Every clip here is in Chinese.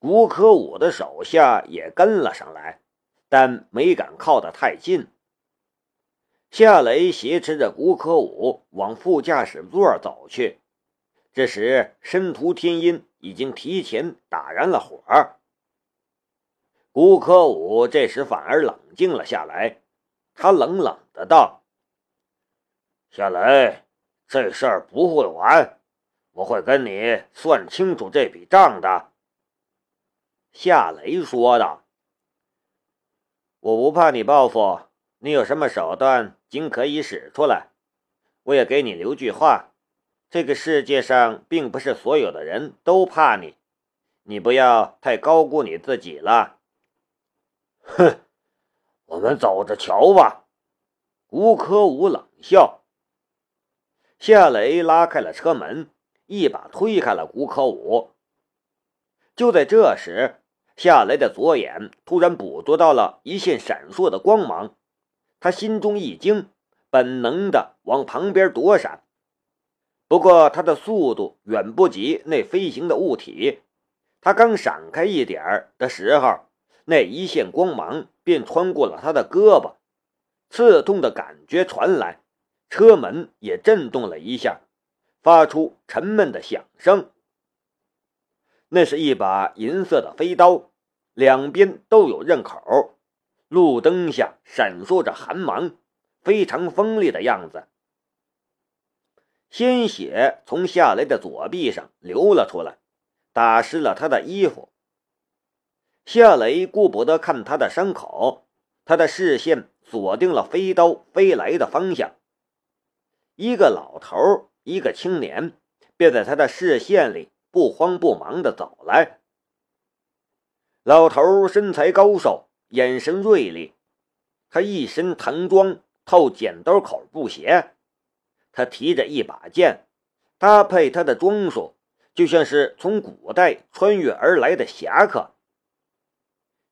古可武的手下也跟了上来，但没敢靠得太近。夏雷挟持着古可武往副驾驶座走去，这时申屠天音已经提前打燃了火。古可武这时反而冷静了下来，他冷冷的道：“夏雷，这事儿不会完，我会跟你算清楚这笔账的。”夏雷说道：“我不怕你报复，你有什么手段？”尽可以使出来。我也给你留句话：这个世界上并不是所有的人都怕你，你不要太高估你自己了。哼，我们走着瞧吧。吴科武冷笑。夏雷拉开了车门，一把推开了吴科武。就在这时，下来的左眼突然捕捉到了一线闪烁的光芒。他心中一惊，本能的往旁边躲闪。不过他的速度远不及那飞行的物体。他刚闪开一点的时候，那一线光芒便穿过了他的胳膊，刺痛的感觉传来，车门也震动了一下，发出沉闷的响声。那是一把银色的飞刀，两边都有刃口。路灯下闪烁着寒芒，非常锋利的样子。鲜血从夏雷的左臂上流了出来，打湿了他的衣服。夏雷顾不得看他的伤口，他的视线锁定了飞刀飞来的方向。一个老头，一个青年，便在他的视线里不慌不忙地走来。老头身材高瘦。眼神锐利，他一身唐装，套剪刀口布鞋，他提着一把剑，搭配他的装束，就像是从古代穿越而来的侠客。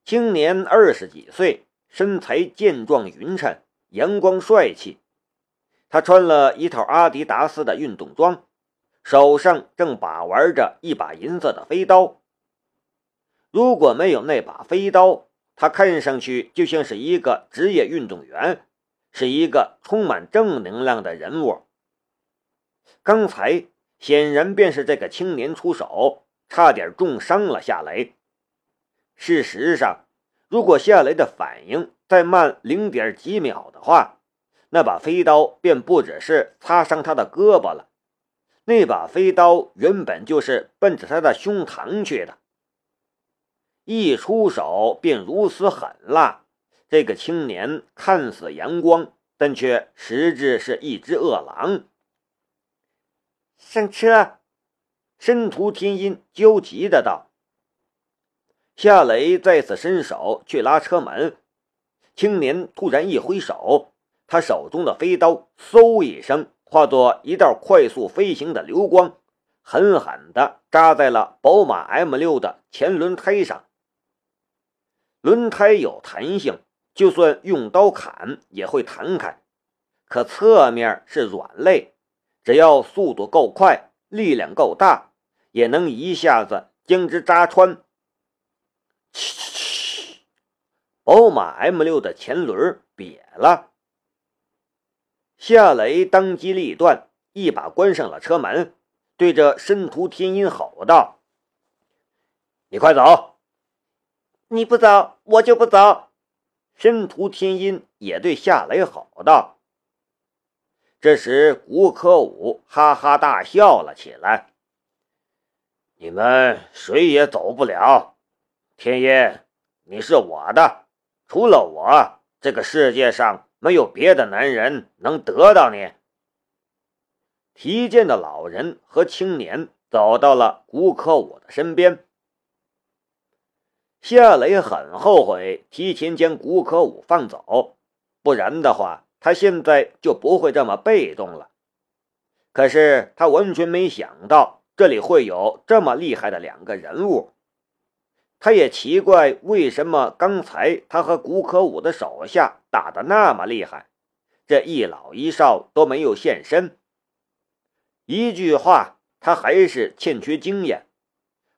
青年二十几岁，身材健壮匀称，阳光帅气。他穿了一套阿迪达斯的运动装，手上正把玩着一把银色的飞刀。如果没有那把飞刀，他看上去就像是一个职业运动员，是一个充满正能量的人物。刚才显然便是这个青年出手，差点重伤了夏雷。事实上，如果夏雷的反应再慢零点几秒的话，那把飞刀便不只是擦伤他的胳膊了，那把飞刀原本就是奔着他的胸膛去的。一出手便如此狠辣，这个青年看似阳光，但却实质是一只恶狼。上车！申屠天音焦急的道。夏雷再次伸手去拉车门，青年突然一挥手，他手中的飞刀嗖一声化作一道快速飞行的流光，狠狠的扎在了宝马 M 六的前轮胎上。轮胎有弹性，就算用刀砍也会弹开。可侧面是软肋，只要速度够快，力量够大，也能一下子将之扎穿。嘘嘘，宝马 M6 的前轮瘪了。夏雷当机立断，一把关上了车门，对着申屠天音吼道：“你快走！”你不走，我就不走。申屠天音也对夏雷吼道。这时，古可武哈哈大笑了起来：“你们谁也走不了。天音，你是我的，除了我，这个世界上没有别的男人能得到你。”提剑的老人和青年走到了古可武的身边。夏雷很后悔提前将古可武放走，不然的话，他现在就不会这么被动了。可是他完全没想到这里会有这么厉害的两个人物。他也奇怪为什么刚才他和古可武的手下打的那么厉害，这一老一少都没有现身。一句话，他还是欠缺经验。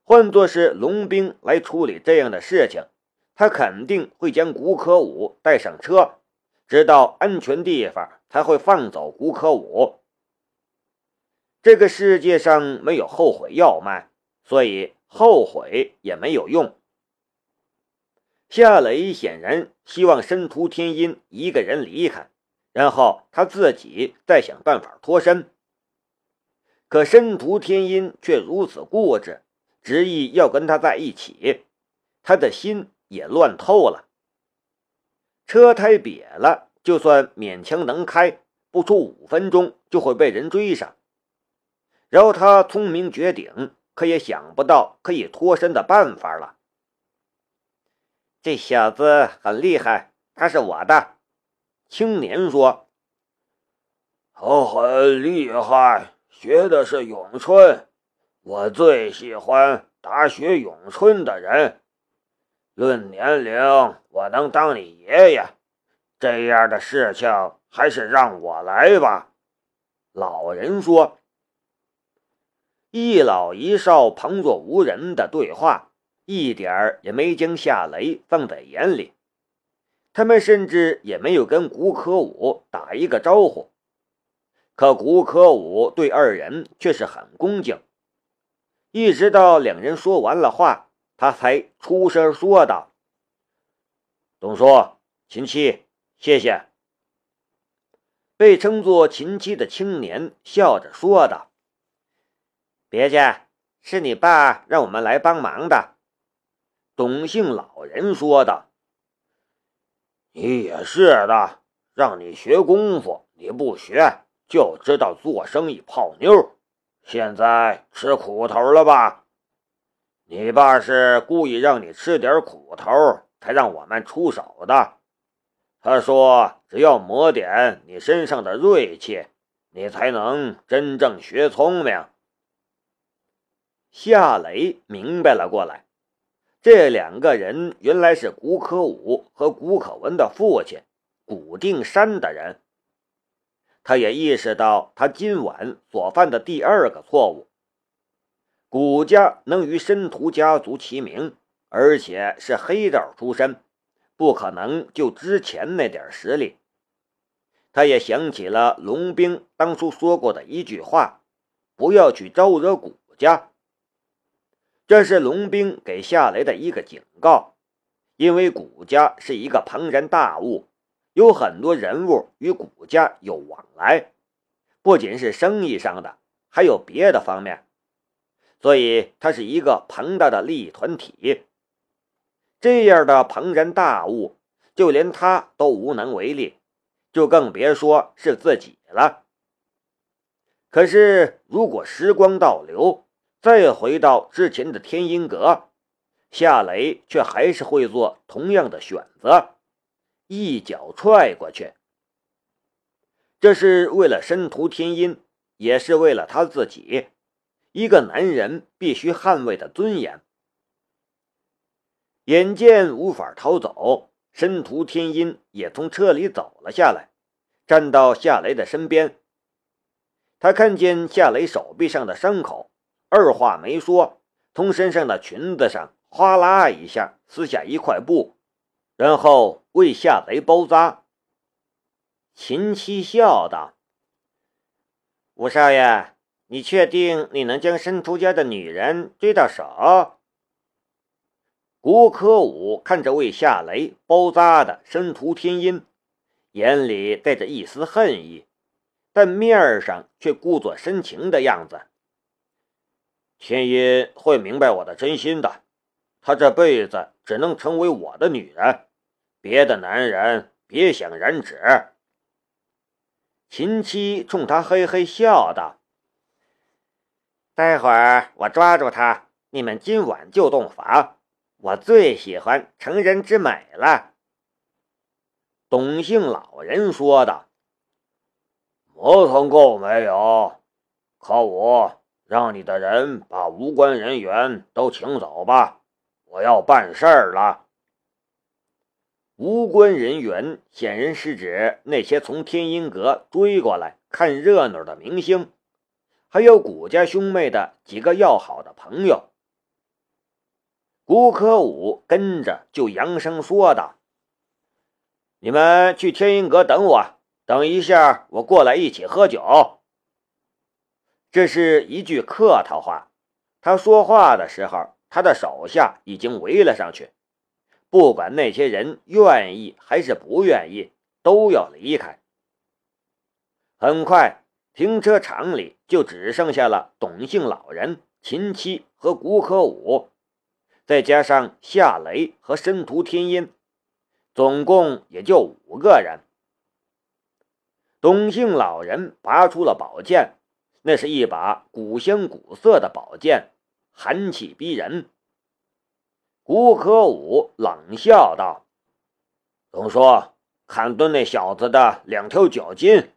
换作是龙兵来处理这样的事情，他肯定会将古可武带上车，直到安全地方才会放走古可武。这个世界上没有后悔药卖，所以后悔也没有用。夏雷显然希望申屠天音一个人离开，然后他自己再想办法脱身。可申屠天音却如此固执，执意要跟他在一起，他的心也乱透了。车胎瘪了，就算勉强能开，不出五分钟就会被人追上。然后他聪明绝顶，可也想不到可以脱身的办法了。这小子很厉害，他是我的。青年说：“他很厉害，学的是咏春。我最喜欢打学咏春的人。论年龄，我能当你爷爷。这样的事情还是让我来吧。”老人说。一老一少旁若无人的对话，一点儿也没将夏雷放在眼里。他们甚至也没有跟古可武打一个招呼。可古可武对二人却是很恭敬，一直到两人说完了话，他才出声说道：“董叔，秦七，谢谢。”被称作秦七的青年笑着说道。别介，是你爸让我们来帮忙的。”董姓老人说道。“你也是的，让你学功夫，你不学，就知道做生意泡妞，现在吃苦头了吧？你爸是故意让你吃点苦头，才让我们出手的。他说，只要磨点你身上的锐气，你才能真正学聪明。”夏雷明白了过来，这两个人原来是古可武和古可文的父亲古定山的人。他也意识到他今晚所犯的第二个错误：古家能与申屠家族齐名，而且是黑道出身，不可能就之前那点实力。他也想起了龙兵当初说过的一句话：“不要去招惹古家。”这是龙兵给夏雷的一个警告，因为古家是一个庞然大物，有很多人物与古家有往来，不仅是生意上的，还有别的方面，所以它是一个庞大的利益团体。这样的庞然大物，就连他都无能为力，就更别说是自己了。可是，如果时光倒流，再回到之前的天音阁，夏雷却还是会做同样的选择，一脚踹过去。这是为了申屠天音，也是为了他自己，一个男人必须捍卫的尊严。眼见无法逃走，申屠天音也从车里走了下来，站到夏雷的身边。他看见夏雷手臂上的伤口。二话没说，从身上的裙子上哗啦一下撕下一块布，然后为夏雷包扎。秦七笑道：“五少爷，你确定你能将申屠家的女人追到手？”古可武看着为夏雷包扎的申屠天音，眼里带着一丝恨意，但面上却故作深情的样子。天音会明白我的真心的，她这辈子只能成为我的女人，别的男人别想染指。秦七冲他嘿嘿笑道：“待会儿我抓住他，你们今晚就洞房。我最喜欢成人之美了。”董姓老人说道：“磨蹭够没有？可我。”让你的人把无关人员都请走吧，我要办事儿了。无关人员显然是指那些从天音阁追过来看热闹的明星，还有古家兄妹的几个要好的朋友。古可武跟着就扬声说道：“你们去天音阁等我，等一下我过来一起喝酒。”这是一句客套话。他说话的时候，他的手下已经围了上去，不管那些人愿意还是不愿意，都要离开。很快，停车场里就只剩下了董姓老人、秦七和古可武。再加上夏雷和申屠天音，总共也就五个人。董姓老人拔出了宝剑，那是一把古香古色的宝剑，寒气逼人。吴可武冷笑道：“董叔，砍断那小子的两条脚筋。”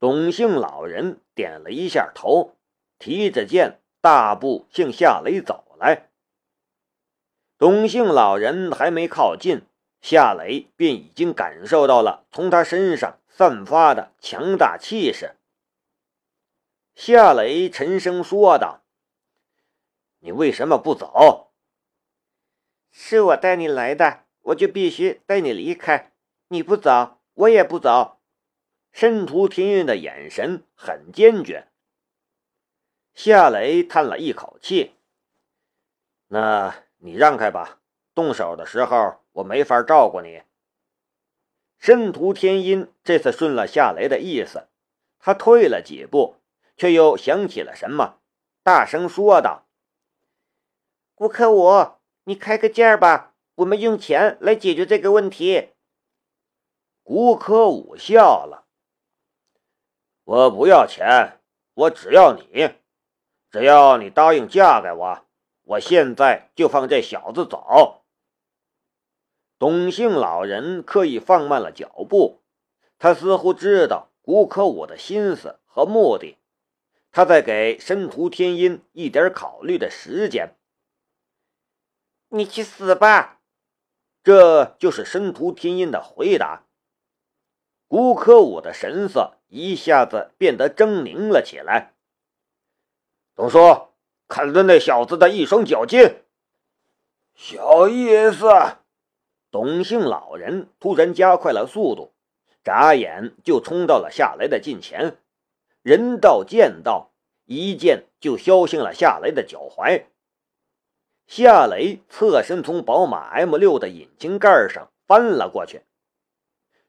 董姓老人点了一下头，提着剑大步向夏雷走来。董姓老人还没靠近，夏雷便已经感受到了从他身上散发的强大气势。夏雷沉声说道：“你为什么不走？是我带你来的，我就必须带你离开。你不走，我也不走。”申屠天运的眼神很坚决。夏雷叹了一口气：“那……”你让开吧，动手的时候我没法照顾你。申屠天音这次顺了夏雷的意思，他退了几步，却又想起了什么，大声说道：“顾可武，你开个价吧，我们用钱来解决这个问题。”顾可武笑了：“我不要钱，我只要你，只要你答应嫁给我。”我现在就放这小子走。董姓老人刻意放慢了脚步，他似乎知道古可武的心思和目的，他在给申屠天音一点考虑的时间。你去死吧！这就是申屠天音的回答。古可武的神色一下子变得狰狞了起来。董叔。看着那小子的一双脚筋，小意思。董姓老人突然加快了速度，眨眼就冲到了夏雷的近前，人到剑到，一剑就削向了夏雷的脚踝。夏雷侧身从宝马 M 六的引擎盖上翻了过去，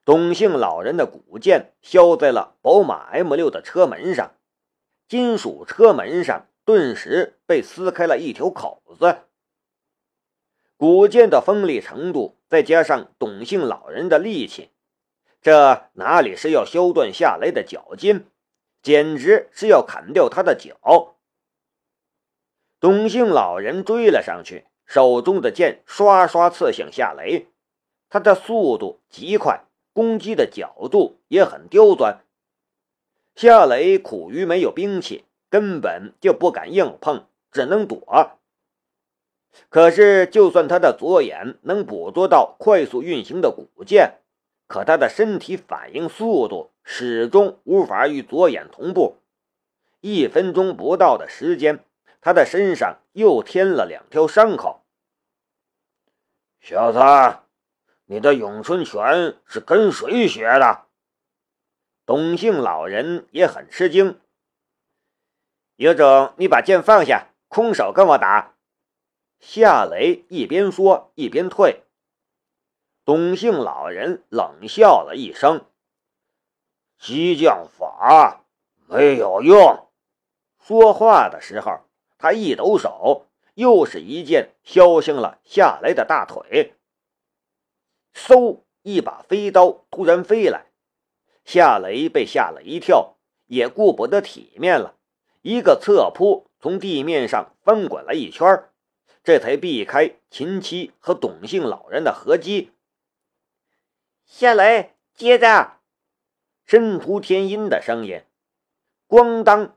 董姓老人的古剑削在了宝马 M 六的车门上，金属车门上。顿时被撕开了一条口子。古剑的锋利程度，再加上董姓老人的力气，这哪里是要削断夏雷的脚筋，简直是要砍掉他的脚。董姓老人追了上去，手中的剑刷刷刺向夏雷，他的速度极快，攻击的角度也很刁钻。夏雷苦于没有兵器。根本就不敢硬碰，只能躲。可是，就算他的左眼能捕捉到快速运行的古剑，可他的身体反应速度始终无法与左眼同步。一分钟不到的时间，他的身上又添了两条伤口。小子，你的咏春拳是跟谁学的？董姓老人也很吃惊。有种，你把剑放下，空手跟我打！夏雷一边说一边退。董姓老人冷笑了一声：“激将法没有用。”说话的时候，他一抖手，又是一剑削向了夏雷的大腿。嗖！一把飞刀突然飞来，夏雷被吓了一跳，也顾不得体面了。一个侧扑，从地面上翻滚了一圈，这才避开秦七和董姓老人的合击。夏雷，接着！申屠天音的声音。咣当！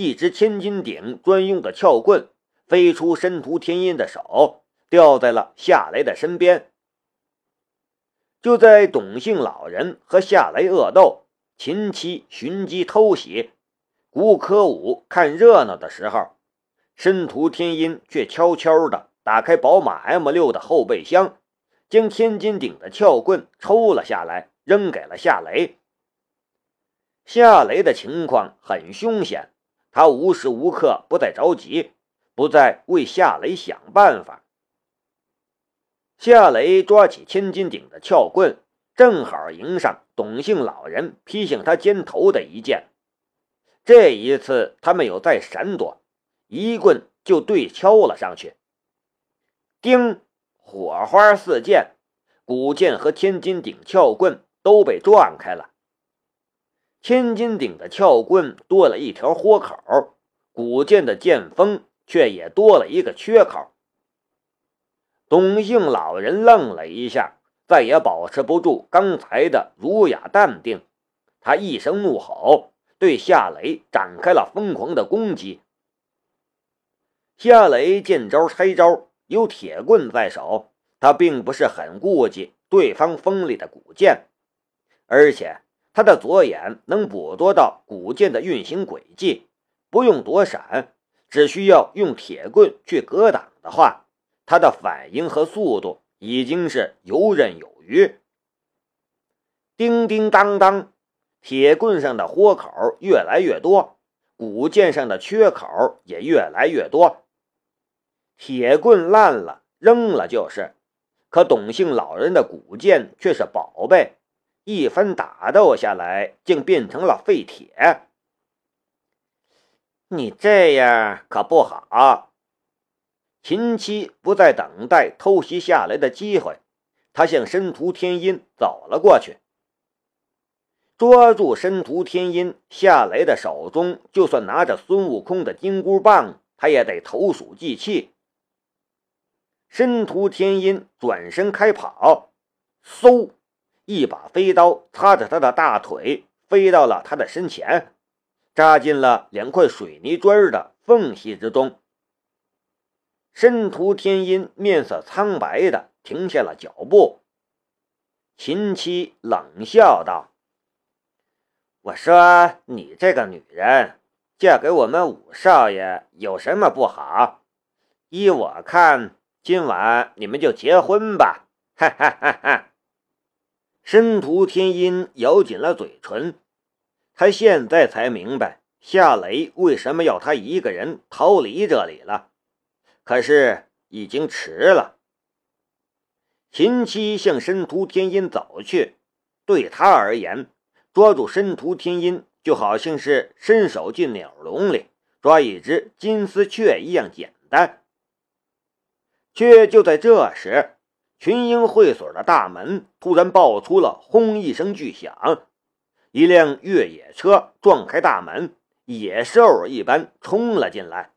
一只千斤顶专用的撬棍飞出申屠天音的手，掉在了夏雷的身边。就在董姓老人和夏雷恶斗，秦七寻机偷袭。古可武看热闹的时候，申屠天音却悄悄地打开宝马 M 六的后备箱，将千斤顶的撬棍抽了下来，扔给了夏雷。夏雷的情况很凶险，他无时无刻不在着急，不在为夏雷想办法。夏雷抓起千斤顶的撬棍，正好迎上董姓老人劈向他肩头的一剑。这一次他没有再闪躲，一棍就对敲了上去。叮，火花四溅，古剑和千斤顶撬棍都被撞开了。千斤顶的撬棍多了一条豁口，古剑的剑锋却也多了一个缺口。董姓老人愣了一下，再也保持不住刚才的儒雅淡定。他一声怒吼，对夏雷展开了疯狂的攻击。夏雷见招拆招，有铁棍在手，他并不是很顾及对方锋利的古剑，而且他的左眼能捕捉到古剑的运行轨迹，不用躲闪，只需要用铁棍去格挡的话。他的反应和速度已经是游刃有余。叮叮当当，铁棍上的豁口越来越多，古剑上的缺口也越来越多。铁棍烂了，扔了就是。可董姓老人的古剑却是宝贝，一番打斗下来，竟变成了废铁。你这样可不好。秦七不再等待偷袭下来的机会，他向申屠天音走了过去，抓住申屠天音。下来的手中就算拿着孙悟空的金箍棒，他也得投鼠忌器。申屠天音转身开跑，嗖，一把飞刀擦着他的大腿，飞到了他的身前，扎进了两块水泥砖的缝隙之中。申屠天音面色苍白的停下了脚步。秦七冷笑道：“我说你这个女人嫁给我们五少爷有什么不好？依我看，今晚你们就结婚吧！”哈哈哈哈！申屠天音咬紧了嘴唇，他现在才明白夏雷为什么要他一个人逃离这里了。可是已经迟了。秦七向申屠天音走去，对他而言，抓住申屠天音就好像是伸手进鸟笼里抓一只金丝雀一样简单。却就在这时，群英会所的大门突然爆出了轰一声巨响，一辆越野车撞开大门，野兽一般冲了进来。